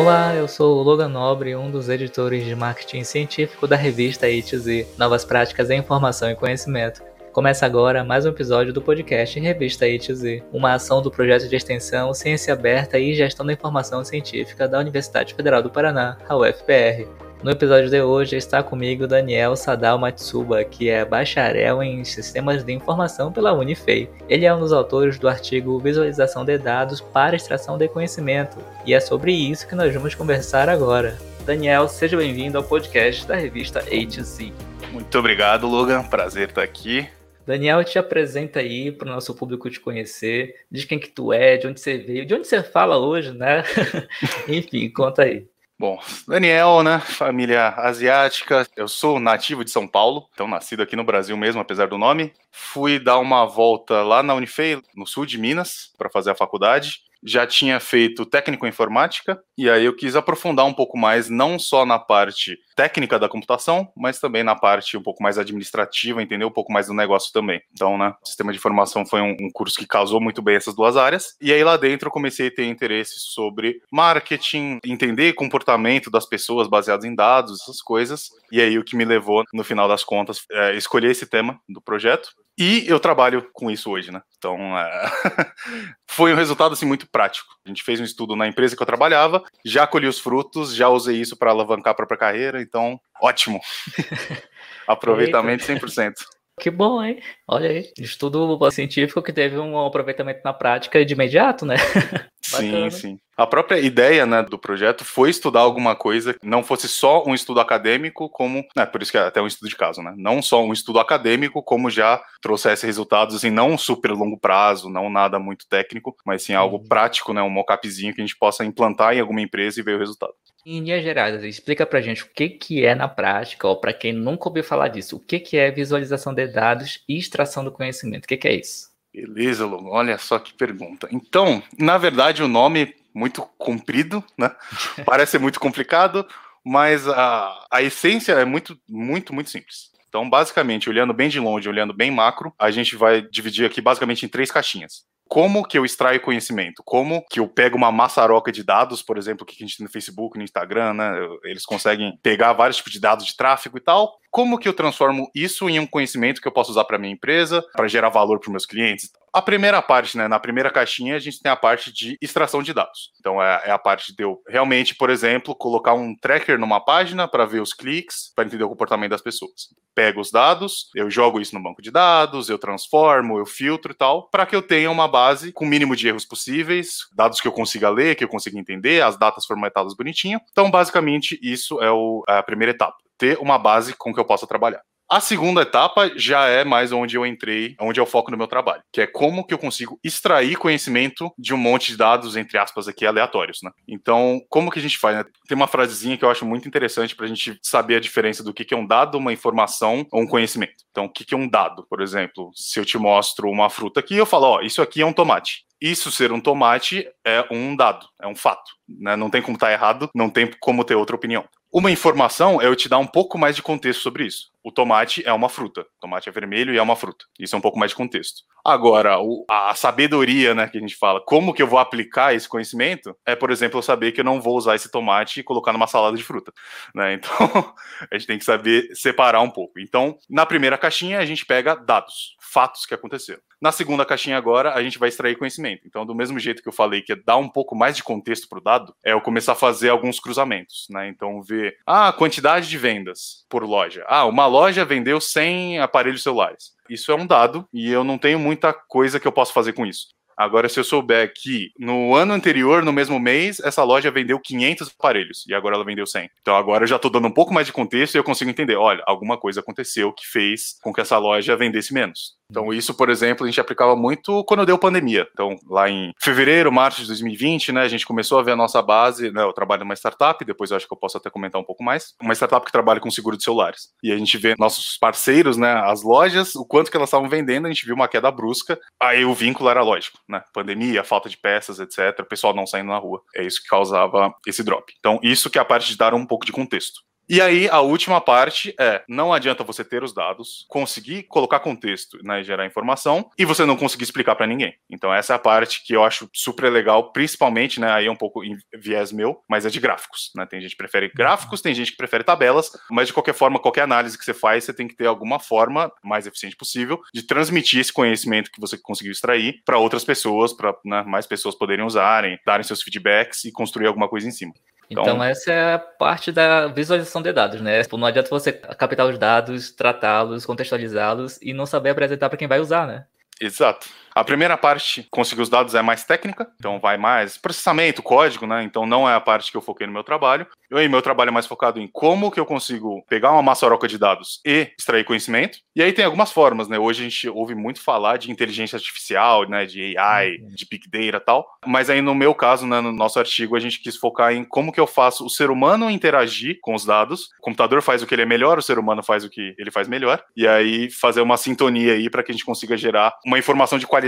Olá, eu sou o Logan Nobre, um dos editores de marketing científico da revista ITZ, Novas Práticas em Informação e Conhecimento. Começa agora mais um episódio do podcast Revista ITZ, uma ação do projeto de extensão Ciência Aberta e Gestão da Informação Científica da Universidade Federal do Paraná, a UFPR. No episódio de hoje está comigo Daniel Sadal Matsuba, que é bacharel em Sistemas de Informação pela Unifei. Ele é um dos autores do artigo Visualização de Dados para Extração de Conhecimento, e é sobre isso que nós vamos conversar agora. Daniel, seja bem-vindo ao podcast da revista HZ. Muito obrigado, Logan. Prazer estar aqui. Daniel, te apresenta aí para o nosso público te conhecer, diz quem que tu é, de onde você veio, de onde você fala hoje, né? Enfim, conta aí. Bom, Daniel, né? Família asiática. Eu sou nativo de São Paulo, então nascido aqui no Brasil mesmo, apesar do nome. Fui dar uma volta lá na Unifei, no sul de Minas, para fazer a faculdade já tinha feito técnico em informática, e aí eu quis aprofundar um pouco mais, não só na parte técnica da computação, mas também na parte um pouco mais administrativa, entender um pouco mais do negócio também. Então, né, sistema de informação foi um, um curso que casou muito bem essas duas áreas, e aí lá dentro eu comecei a ter interesse sobre marketing, entender comportamento das pessoas baseados em dados, essas coisas, e aí o que me levou, no final das contas, é escolher esse tema do projeto, e eu trabalho com isso hoje, né? Então, é... foi um resultado assim muito prático. A gente fez um estudo na empresa que eu trabalhava, já colhi os frutos, já usei isso para alavancar a própria carreira, então, ótimo. Aproveitamento 100%. Que bom, hein? Olha aí, estudo científico que teve um aproveitamento na prática de imediato, né? sim, sim. A própria ideia né, do projeto foi estudar alguma coisa que não fosse só um estudo acadêmico, como. Né, por isso que é até um estudo de caso, né? Não só um estudo acadêmico, como já trouxesse resultados, assim, não super longo prazo, não nada muito técnico, mas sim algo uhum. prático, né? Um mockupzinho que a gente possa implantar em alguma empresa e ver o resultado. Em linhas gerais, explica pra gente o que, que é na prática, ou para quem nunca ouviu falar disso, o que, que é visualização de dados e extração do conhecimento. O que, que é isso? Beleza, Logan. Olha só que pergunta. Então, na verdade, o nome muito comprido, né? Parece muito complicado, mas a, a essência é muito, muito, muito simples. Então, basicamente, olhando bem de longe, olhando bem macro, a gente vai dividir aqui basicamente em três caixinhas como que eu extraio conhecimento? Como que eu pego uma maçaroca de dados, por exemplo, que a gente tem no Facebook, no Instagram, né? Eles conseguem pegar vários tipos de dados de tráfego e tal. Como que eu transformo isso em um conhecimento que eu posso usar para minha empresa, para gerar valor para meus clientes? A primeira parte, né, na primeira caixinha, a gente tem a parte de extração de dados. Então, é, é a parte de eu realmente, por exemplo, colocar um tracker numa página para ver os cliques, para entender o comportamento das pessoas. Pego os dados, eu jogo isso no banco de dados, eu transformo, eu filtro e tal, para que eu tenha uma base com o mínimo de erros possíveis, dados que eu consiga ler, que eu consiga entender, as datas formatadas bonitinho. Então, basicamente, isso é o, a primeira etapa ter uma base com que eu possa trabalhar. A segunda etapa já é mais onde eu entrei, onde é o foco do meu trabalho, que é como que eu consigo extrair conhecimento de um monte de dados, entre aspas, aqui, aleatórios, né? Então, como que a gente faz, né? Tem uma frasezinha que eu acho muito interessante para a gente saber a diferença do que é um dado, uma informação ou um conhecimento. Então, o que é um dado? Por exemplo, se eu te mostro uma fruta aqui, eu falo, ó, isso aqui é um tomate. Isso ser um tomate é um dado, é um fato. Né? Não tem como estar tá errado, não tem como ter outra opinião. Uma informação é eu te dar um pouco mais de contexto sobre isso. O tomate é uma fruta. Tomate é vermelho e é uma fruta. Isso é um pouco mais de contexto. Agora, a sabedoria, né, que a gente fala, como que eu vou aplicar esse conhecimento, é, por exemplo, eu saber que eu não vou usar esse tomate e colocar numa salada de fruta. Né? Então, a gente tem que saber separar um pouco. Então, na primeira caixinha, a gente pega dados, fatos que aconteceram. Na segunda caixinha agora, a gente vai extrair conhecimento. Então, do mesmo jeito que eu falei que é dar um pouco mais de contexto para o dado, é eu começar a fazer alguns cruzamentos, né? Então, ver ah, a quantidade de vendas por loja. Ah, uma loja vendeu 100 aparelhos celulares. Isso é um dado e eu não tenho muita coisa que eu possa fazer com isso. Agora, se eu souber que no ano anterior, no mesmo mês, essa loja vendeu 500 aparelhos e agora ela vendeu 100. Então agora eu já estou dando um pouco mais de contexto e eu consigo entender, olha, alguma coisa aconteceu que fez com que essa loja vendesse menos. Então, isso, por exemplo, a gente aplicava muito quando deu pandemia. Então, lá em fevereiro, março de 2020, né, a gente começou a ver a nossa base. Né, eu trabalho numa startup, depois eu acho que eu posso até comentar um pouco mais. Uma startup que trabalha com seguro de celulares. E a gente vê nossos parceiros, né, as lojas, o quanto que elas estavam vendendo, a gente viu uma queda brusca. Aí o vínculo era lógico, né? Pandemia, falta de peças, etc. O pessoal não saindo na rua. É isso que causava esse drop. Então, isso que é a parte de dar um pouco de contexto. E aí, a última parte é: não adianta você ter os dados, conseguir colocar contexto né, gerar informação e você não conseguir explicar para ninguém. Então, essa é a parte que eu acho super legal, principalmente, né? Aí é um pouco em viés meu, mas é de gráficos. Né? Tem gente que prefere gráficos, tem gente que prefere tabelas, mas de qualquer forma, qualquer análise que você faz, você tem que ter alguma forma mais eficiente possível de transmitir esse conhecimento que você conseguiu extrair para outras pessoas, para né, mais pessoas poderem usarem, darem seus feedbacks e construir alguma coisa em cima. Então, então, essa é a parte da visualização de dados, né? Tipo, não adianta você captar os dados, tratá-los, contextualizá-los e não saber apresentar para quem vai usar, né? Exato. A primeira parte, conseguir os dados, é mais técnica, então vai mais processamento, código, né? Então não é a parte que eu foquei no meu trabalho. Eu aí, meu trabalho é mais focado em como que eu consigo pegar uma maçaroca de dados e extrair conhecimento. E aí tem algumas formas, né? Hoje a gente ouve muito falar de inteligência artificial, né? De AI, uhum. de Big Data e tal. Mas aí no meu caso, né, no nosso artigo, a gente quis focar em como que eu faço o ser humano interagir com os dados. O computador faz o que ele é melhor, o ser humano faz o que ele faz melhor. E aí fazer uma sintonia aí para que a gente consiga gerar uma informação de qualidade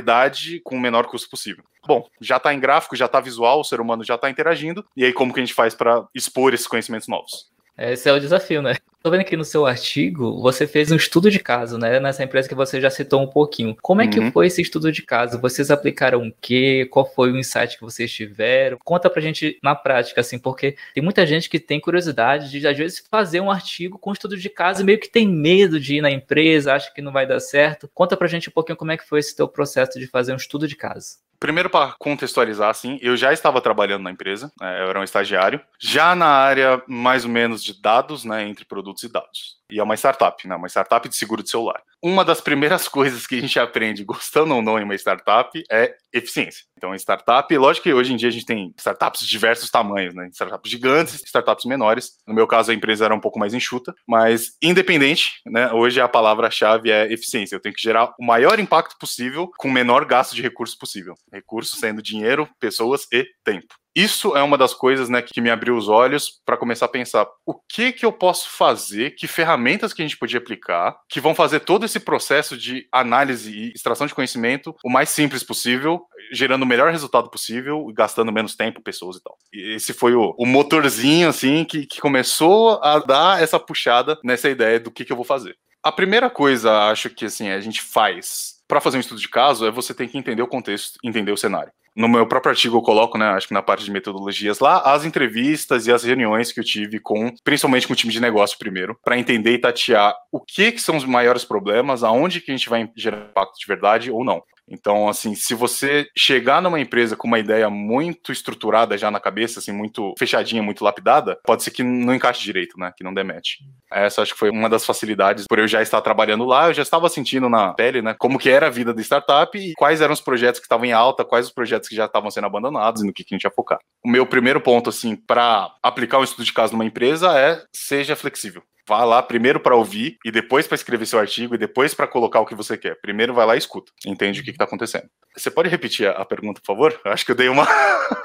com o menor custo possível. Bom, já está em gráfico, já está visual, o ser humano já está interagindo. E aí como que a gente faz para expor esses conhecimentos novos? Esse é o desafio, né? Tô vendo aqui no seu artigo, você fez um estudo de caso, né? Nessa empresa que você já citou um pouquinho. Como é que uhum. foi esse estudo de caso? Vocês aplicaram o quê? Qual foi o insight que vocês tiveram? Conta pra gente na prática, assim, porque tem muita gente que tem curiosidade de, às vezes, fazer um artigo com estudo de caso e meio que tem medo de ir na empresa, acha que não vai dar certo. Conta pra gente um pouquinho como é que foi esse teu processo de fazer um estudo de caso. Primeiro, para contextualizar, assim, eu já estava trabalhando na empresa, né, eu era um estagiário, já na área mais ou menos de dados, né, entre produtos e dados. E é uma startup, né? Uma startup de seguro de celular. Uma das primeiras coisas que a gente aprende, gostando ou não em uma startup, é eficiência. Então, startup, lógico que hoje em dia a gente tem startups de diversos tamanhos, né? Startups gigantes, startups menores. No meu caso, a empresa era um pouco mais enxuta, mas independente, né? Hoje a palavra-chave é eficiência. Eu tenho que gerar o maior impacto possível com o menor gasto de recursos possível. Recursos sendo dinheiro, pessoas e tempo isso é uma das coisas né, que me abriu os olhos para começar a pensar o que que eu posso fazer, que ferramentas que a gente podia aplicar, que vão fazer todo esse processo de análise e extração de conhecimento o mais simples possível, gerando o melhor resultado possível e gastando menos tempo, pessoas e tal. E esse foi o, o motorzinho assim que, que começou a dar essa puxada nessa ideia do que, que eu vou fazer. A primeira coisa, acho que assim, a gente faz para fazer um estudo de caso é você ter que entender o contexto, entender o cenário. No meu próprio artigo eu coloco, né, acho que na parte de metodologias lá, as entrevistas e as reuniões que eu tive com, principalmente com o time de negócio primeiro, para entender e tatear o que, que são os maiores problemas, aonde que a gente vai gerar impacto de verdade ou não. Então, assim, se você chegar numa empresa com uma ideia muito estruturada já na cabeça, assim, muito fechadinha, muito lapidada, pode ser que não encaixe direito, né? Que não demete. Essa acho que foi uma das facilidades. Por eu já estar trabalhando lá, eu já estava sentindo na pele, né? Como que era a vida da startup e quais eram os projetos que estavam em alta, quais os projetos que já estavam sendo abandonados e no que, que a gente ia focar. O meu primeiro ponto, assim, para aplicar um estudo de caso numa empresa é seja flexível. Vá lá primeiro para ouvir e depois para escrever seu artigo e depois para colocar o que você quer. Primeiro vai lá e escuta, entende o que está acontecendo. Você pode repetir a, pergunta, por favor? Acho que eu dei uma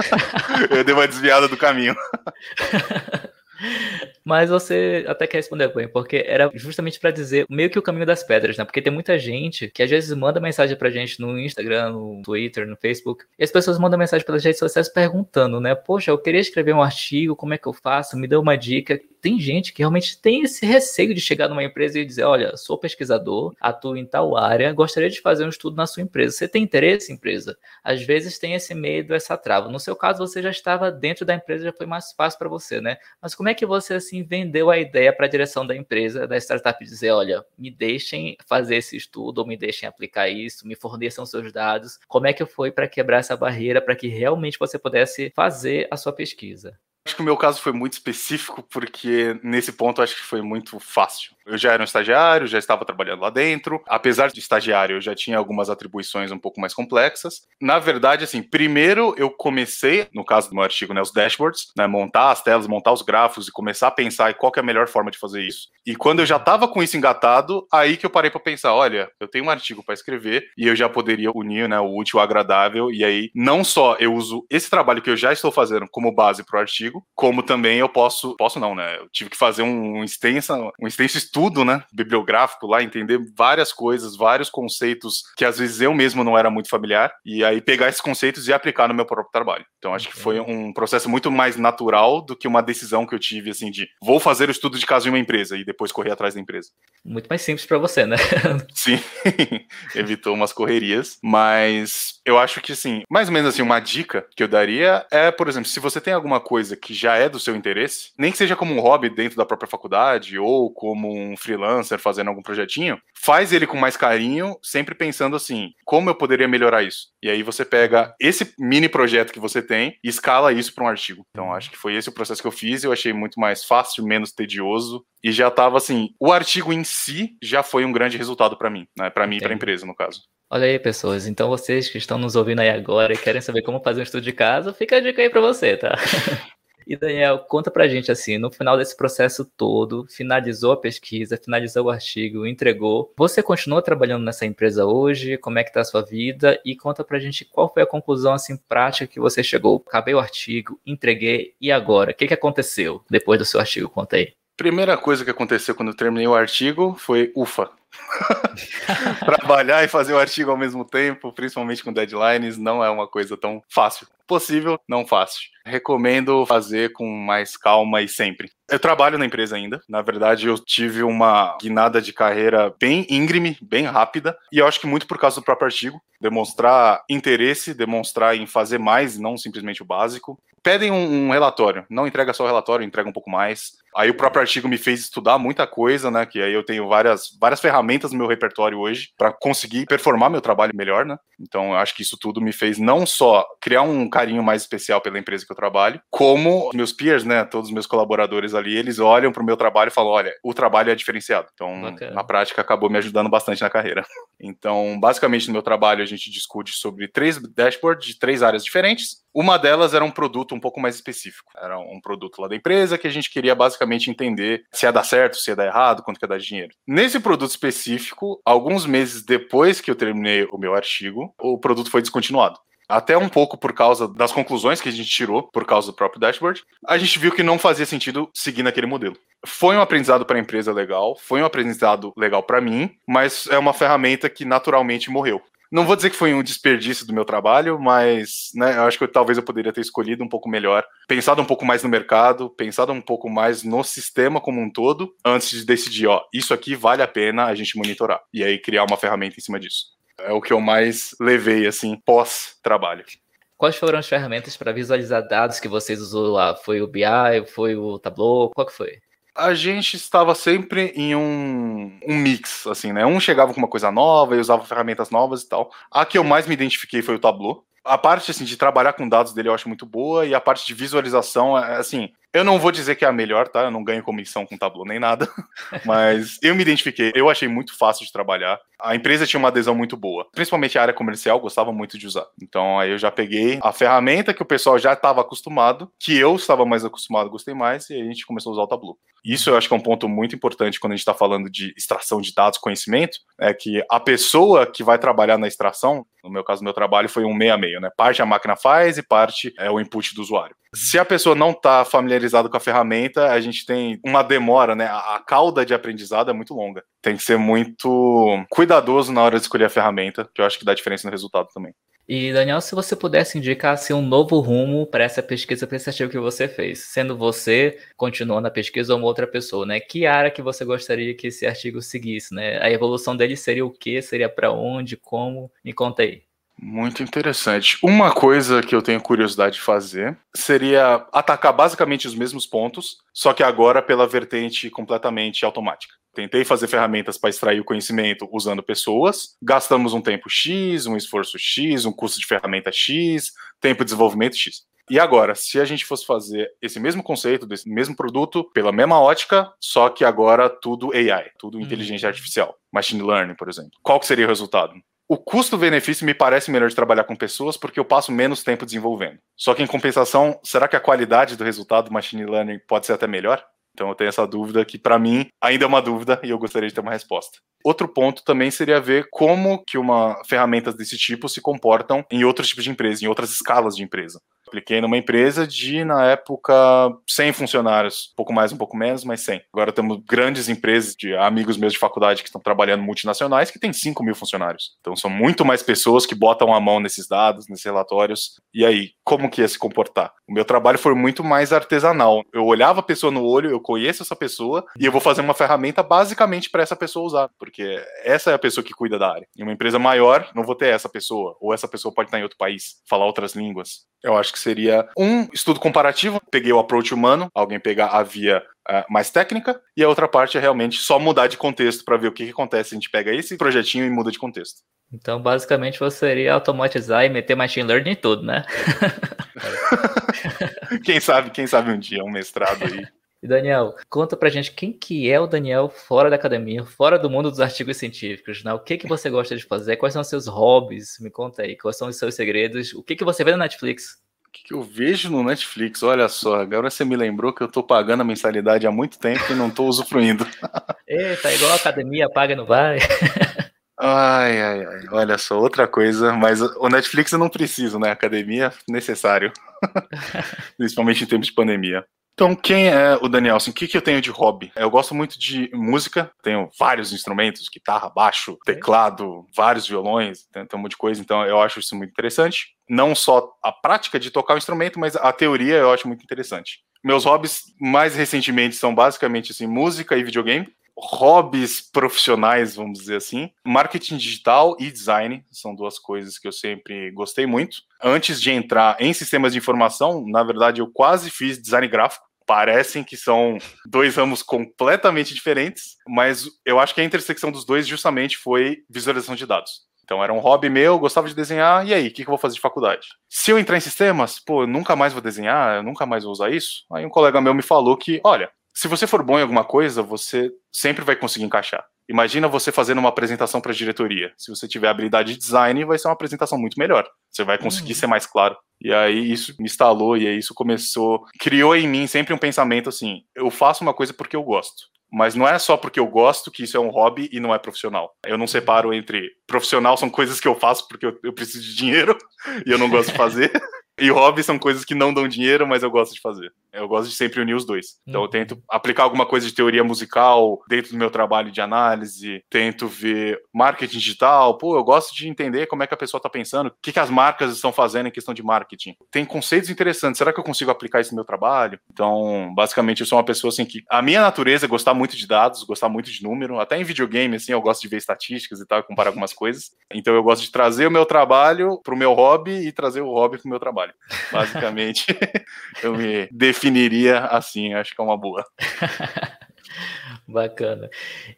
eu dei uma desviada do caminho. Mas você até quer responder bem, porque era justamente para dizer meio que o caminho das pedras, né? Porque tem muita gente que às vezes manda mensagem pra gente no Instagram, no Twitter, no Facebook, e as pessoas mandam mensagem pelas redes sociais perguntando, né? Poxa, eu queria escrever um artigo, como é que eu faço? Me dê uma dica tem gente que realmente tem esse receio de chegar numa empresa e dizer: olha, sou pesquisador, atuo em tal área, gostaria de fazer um estudo na sua empresa. Você tem interesse, empresa? Às vezes tem esse medo, essa trava. No seu caso, você já estava dentro da empresa, já foi mais fácil para você, né? Mas como é que você assim vendeu a ideia para a direção da empresa, da startup, dizer: olha, me deixem fazer esse estudo, ou me deixem aplicar isso, me forneçam seus dados? Como é que foi para quebrar essa barreira para que realmente você pudesse fazer a sua pesquisa? Acho que o meu caso foi muito específico, porque nesse ponto acho que foi muito fácil. Eu já era um estagiário, já estava trabalhando lá dentro. Apesar de estagiário, eu já tinha algumas atribuições um pouco mais complexas. Na verdade, assim, primeiro eu comecei, no caso do meu artigo, né, os dashboards, né, montar as telas, montar os gráficos e começar a pensar em qual é a melhor forma de fazer isso. E quando eu já estava com isso engatado, aí que eu parei para pensar, olha, eu tenho um artigo para escrever e eu já poderia unir, né, o útil ao agradável. E aí, não só eu uso esse trabalho que eu já estou fazendo como base para o artigo, artigo, como também eu posso, posso não, né? Eu tive que fazer um, um extenso, um extenso estudo, né, bibliográfico lá, entender várias coisas, vários conceitos que às vezes eu mesmo não era muito familiar, e aí pegar esses conceitos e aplicar no meu próprio trabalho. Então acho que foi um processo muito mais natural do que uma decisão que eu tive assim de vou fazer o estudo de caso em uma empresa e depois correr atrás da empresa. Muito mais simples para você, né? Sim, evitou umas correrias, mas eu acho que assim, mais ou menos assim, uma dica que eu daria é, por exemplo, se você tem alguma coisa que já é do seu interesse, nem que seja como um hobby dentro da própria faculdade ou como um freelancer fazendo algum projetinho, faz ele com mais carinho, sempre pensando assim, como eu poderia melhorar isso? E aí você pega esse mini projeto que você tem e escala isso para um artigo. Então acho que foi esse o processo que eu fiz, eu achei muito mais fácil, menos tedioso e já estava assim, o artigo em si já foi um grande resultado para mim, né? Para mim e para a empresa, no caso. Olha aí, pessoas. Então, vocês que estão nos ouvindo aí agora e querem saber como fazer um estudo de caso, fica a dica aí para você, tá? E Daniel, conta pra gente assim, no final desse processo todo, finalizou a pesquisa, finalizou o artigo, entregou. Você continua trabalhando nessa empresa hoje? Como é que tá a sua vida? E conta pra gente qual foi a conclusão assim prática que você chegou. Acabei o artigo, entreguei e agora? O que, que aconteceu depois do seu artigo? Conta aí. Primeira coisa que aconteceu quando eu terminei o artigo foi, ufa, Trabalhar e fazer o artigo ao mesmo tempo, principalmente com deadlines, não é uma coisa tão fácil. Possível, não fácil. Recomendo fazer com mais calma e sempre. Eu trabalho na empresa ainda. Na verdade, eu tive uma guinada de carreira bem íngreme, bem rápida, e eu acho que muito por causa do próprio artigo. Demonstrar interesse, demonstrar em fazer mais, não simplesmente o básico. Pedem um, um relatório, não entrega só o relatório, entrega um pouco mais. Aí o próprio artigo me fez estudar muita coisa, né? Que aí eu tenho várias, várias ferramentas no meu repertório hoje para conseguir performar meu trabalho melhor, né? Então eu acho que isso tudo me fez não só criar um carinho mais especial pela empresa que eu trabalho, como meus peers, né? Todos os meus colaboradores ali, eles olham para o meu trabalho e falam: olha, o trabalho é diferenciado. Então, Bacana. na prática, acabou me ajudando bastante na carreira. Então, basicamente, no meu trabalho, a gente discute sobre três dashboards de três áreas diferentes. Uma delas era um produto um pouco mais específico. Era um produto lá da empresa que a gente queria basicamente entender se ia dar certo, se ia dar errado, quanto ia dar dinheiro. Nesse produto específico, alguns meses depois que eu terminei o meu artigo, o produto foi descontinuado até um pouco por causa das conclusões que a gente tirou por causa do próprio dashboard, a gente viu que não fazia sentido seguir naquele modelo. Foi um aprendizado para a empresa legal, foi um aprendizado legal para mim, mas é uma ferramenta que naturalmente morreu. Não vou dizer que foi um desperdício do meu trabalho, mas né, eu acho que eu, talvez eu poderia ter escolhido um pouco melhor, pensado um pouco mais no mercado, pensado um pouco mais no sistema como um todo, antes de decidir, ó, isso aqui vale a pena a gente monitorar. E aí criar uma ferramenta em cima disso. É o que eu mais levei, assim, pós-trabalho. Quais foram as ferramentas para visualizar dados que vocês usou lá? Foi o BI, foi o Tableau? Qual que foi? a gente estava sempre em um, um mix, assim, né? Um chegava com uma coisa nova e usava ferramentas novas e tal. A que eu mais me identifiquei foi o Tableau. A parte, assim, de trabalhar com dados dele eu acho muito boa e a parte de visualização, é, assim, eu não vou dizer que é a melhor, tá? Eu não ganho comissão com Tableau nem nada, mas eu me identifiquei, eu achei muito fácil de trabalhar. A empresa tinha uma adesão muito boa, principalmente a área comercial, gostava muito de usar. Então aí eu já peguei a ferramenta que o pessoal já estava acostumado, que eu estava mais acostumado, gostei mais, e a gente começou a usar o Tableau. Isso eu acho que é um ponto muito importante quando a gente está falando de extração de dados, conhecimento, é que a pessoa que vai trabalhar na extração, no meu caso, meu trabalho foi um meio a meio, né? Parte a máquina faz e parte é o input do usuário. Se a pessoa não está familiarizada com a ferramenta, a gente tem uma demora, né? A cauda de aprendizado é muito longa. Tem que ser muito cuidadoso na hora de escolher a ferramenta, que eu acho que dá diferença no resultado também. E, Daniel, se você pudesse indicar assim, um novo rumo para essa pesquisa, artigo que você fez, sendo você continuando a pesquisa ou uma outra pessoa, né? Que área que você gostaria que esse artigo seguisse, né? A evolução dele seria o quê? Seria para onde? Como? Me conta aí. Muito interessante. Uma coisa que eu tenho curiosidade de fazer seria atacar basicamente os mesmos pontos, só que agora pela vertente completamente automática. Tentei fazer ferramentas para extrair o conhecimento usando pessoas, gastamos um tempo X, um esforço X, um custo de ferramenta X, tempo de desenvolvimento X. E agora, se a gente fosse fazer esse mesmo conceito, desse mesmo produto, pela mesma ótica, só que agora tudo AI, tudo inteligência uhum. artificial, machine learning, por exemplo, qual que seria o resultado? O custo-benefício me parece melhor de trabalhar com pessoas porque eu passo menos tempo desenvolvendo. Só que, em compensação, será que a qualidade do resultado do machine learning pode ser até melhor? Então eu tenho essa dúvida que para mim ainda é uma dúvida e eu gostaria de ter uma resposta. Outro ponto também seria ver como que uma ferramentas desse tipo se comportam em outros tipos de empresa, em outras escalas de empresa. Apliquei numa empresa de, na época, 100 funcionários. Um pouco mais, um pouco menos, mas 100. Agora temos grandes empresas de amigos meus de faculdade que estão trabalhando multinacionais que têm 5 mil funcionários. Então são muito mais pessoas que botam a mão nesses dados, nesses relatórios. E aí, como que ia se comportar? O meu trabalho foi muito mais artesanal. Eu olhava a pessoa no olho, eu conheço essa pessoa e eu vou fazer uma ferramenta basicamente para essa pessoa usar, porque essa é a pessoa que cuida da área. Em uma empresa maior, não vou ter essa pessoa, ou essa pessoa pode estar em outro país, falar outras línguas. Eu acho que seria um estudo comparativo. Peguei o approach humano, alguém pegar a via uh, mais técnica, e a outra parte é realmente só mudar de contexto para ver o que, que acontece. A gente pega esse projetinho e muda de contexto. Então, basicamente, você iria automatizar e meter machine learning em tudo, né? quem sabe, quem sabe um dia um mestrado aí. E Daniel, conta pra gente quem que é o Daniel fora da academia, fora do mundo dos artigos científicos, né? O que que você gosta de fazer? Quais são os seus hobbies? Me conta aí, quais são os seus segredos? O que que você vê na Netflix? O que, eu vejo no Netflix? Olha só, agora você me lembrou que eu tô pagando a mensalidade há muito tempo e não tô usufruindo. Eita, igual a academia, paga e não vai. Ai, ai, ai, olha só, outra coisa, mas o Netflix eu não preciso, né? Academia, necessário. Principalmente em tempos de pandemia. Então, quem é o Daniel? Assim, o que, que eu tenho de hobby? Eu gosto muito de música, tenho vários instrumentos, guitarra, baixo, teclado, vários violões, tem, tem um monte de coisa, então eu acho isso muito interessante. Não só a prática de tocar o instrumento, mas a teoria eu acho muito interessante. Meus hobbies mais recentemente são basicamente assim, música e videogame hobbies profissionais, vamos dizer assim. Marketing digital e design são duas coisas que eu sempre gostei muito. Antes de entrar em sistemas de informação, na verdade, eu quase fiz design gráfico. Parecem que são dois ramos completamente diferentes, mas eu acho que a intersecção dos dois justamente foi visualização de dados. Então era um hobby meu, gostava de desenhar, e aí, o que, que eu vou fazer de faculdade? Se eu entrar em sistemas, pô, eu nunca mais vou desenhar, eu nunca mais vou usar isso. Aí um colega meu me falou que, olha, se você for bom em alguma coisa, você sempre vai conseguir encaixar. Imagina você fazendo uma apresentação para a diretoria. Se você tiver habilidade de design, vai ser uma apresentação muito melhor. Você vai conseguir uhum. ser mais claro. E aí isso me instalou e aí isso começou, criou em mim sempre um pensamento assim: eu faço uma coisa porque eu gosto. Mas não é só porque eu gosto que isso é um hobby e não é profissional. Eu não separo entre profissional são coisas que eu faço porque eu, eu preciso de dinheiro e eu não gosto de fazer. E hobby são coisas que não dão dinheiro, mas eu gosto de fazer. Eu gosto de sempre unir os dois. Então eu tento aplicar alguma coisa de teoria musical dentro do meu trabalho de análise, tento ver marketing digital. Pô, eu gosto de entender como é que a pessoa está pensando, o que, que as marcas estão fazendo em questão de marketing. Tem conceitos interessantes. Será que eu consigo aplicar isso no meu trabalho? Então, basicamente, eu sou uma pessoa assim que a minha natureza é gostar muito de dados, gostar muito de número. Até em videogame, assim, eu gosto de ver estatísticas e tal, comparar algumas coisas. Então eu gosto de trazer o meu trabalho para o meu hobby e trazer o hobby para o meu trabalho trabalho. Basicamente, eu me definiria assim, acho que é uma boa. Bacana.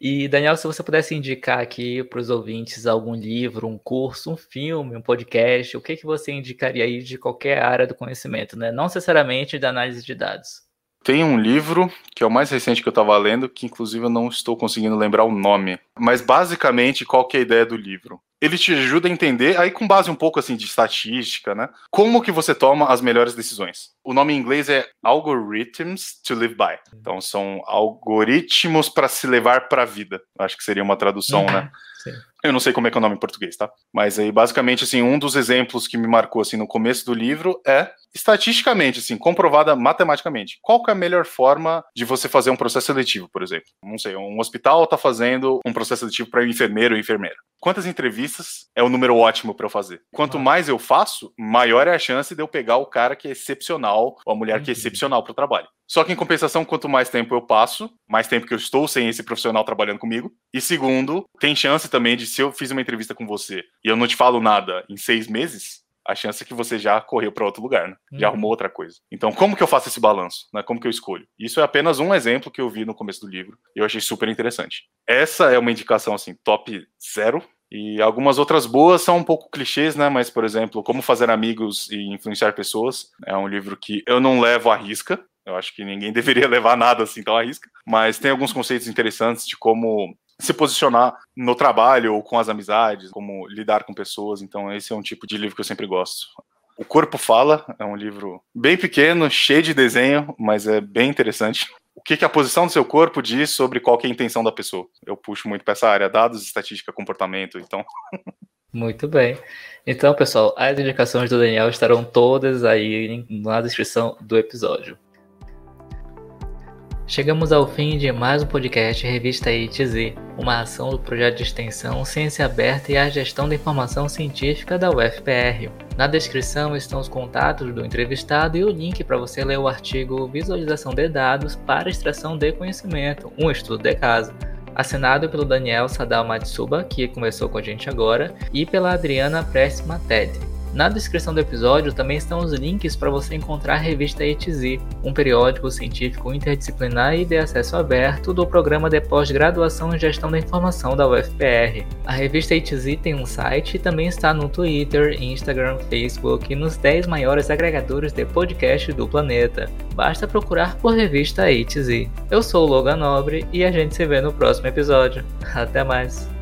E, Daniel, se você pudesse indicar aqui para os ouvintes algum livro, um curso, um filme, um podcast, o que, que você indicaria aí de qualquer área do conhecimento, né? Não necessariamente da análise de dados. Tem um livro, que é o mais recente que eu estava lendo, que inclusive eu não estou conseguindo lembrar o nome. Mas basicamente, qual que é a ideia do livro? Ele te ajuda a entender, aí com base um pouco assim de estatística, né? Como que você toma as melhores decisões. O nome em inglês é Algorithms to Live By. Então são algoritmos para se levar para a vida. Acho que seria uma tradução, né? Sim. Eu não sei como é que é o nome em português, tá? Mas aí, basicamente, assim, um dos exemplos que me marcou, assim, no começo do livro é, estatisticamente, assim, comprovada matematicamente, qual que é a melhor forma de você fazer um processo seletivo, por exemplo? Não sei, um hospital está fazendo um processo seletivo para enfermeiro ou enfermeira. Quantas entrevistas é o número ótimo para eu fazer? Quanto mais eu faço, maior é a chance de eu pegar o cara que é excepcional, ou a mulher que é uhum. excepcional para o trabalho. Só que em compensação, quanto mais tempo eu passo, mais tempo que eu estou sem esse profissional trabalhando comigo. E segundo, tem chance também de se eu fiz uma entrevista com você e eu não te falo nada em seis meses, a chance é que você já correu para outro lugar, né? Já uhum. arrumou outra coisa. Então, como que eu faço esse balanço? Né? Como que eu escolho? Isso é apenas um exemplo que eu vi no começo do livro e eu achei super interessante. Essa é uma indicação, assim, top zero. E algumas outras boas são um pouco clichês, né? Mas, por exemplo, Como Fazer Amigos e Influenciar Pessoas é um livro que eu não levo à risca, eu acho que ninguém deveria levar nada assim tão à risca. Mas tem alguns conceitos interessantes de como se posicionar no trabalho ou com as amizades, como lidar com pessoas. Então, esse é um tipo de livro que eu sempre gosto. O Corpo Fala é um livro bem pequeno, cheio de desenho, mas é bem interessante. O que, que a posição do seu corpo diz sobre qual é a intenção da pessoa? Eu puxo muito para essa área, dados, estatística, comportamento. Então, Muito bem. Então, pessoal, as indicações do Daniel estarão todas aí na descrição do episódio. Chegamos ao fim de mais um podcast Revista ITZ, uma ação do projeto de extensão Ciência Aberta e a Gestão da Informação Científica da UFPR. Na descrição estão os contatos do entrevistado e o link para você ler o artigo Visualização de Dados para Extração de Conhecimento, um estudo de caso assinado pelo Daniel Sadal Matsuba, que conversou com a gente agora, e pela Adriana Prestes Mated. Na descrição do episódio também estão os links para você encontrar a revista ETZ, um periódico científico interdisciplinar e de acesso aberto do programa de pós-graduação em gestão da informação da UFPR. A revista ETZ tem um site e também está no Twitter, Instagram, Facebook e nos 10 maiores agregadores de podcast do planeta. Basta procurar por revista ETZ. Eu sou o Logan Nobre e a gente se vê no próximo episódio. Até mais!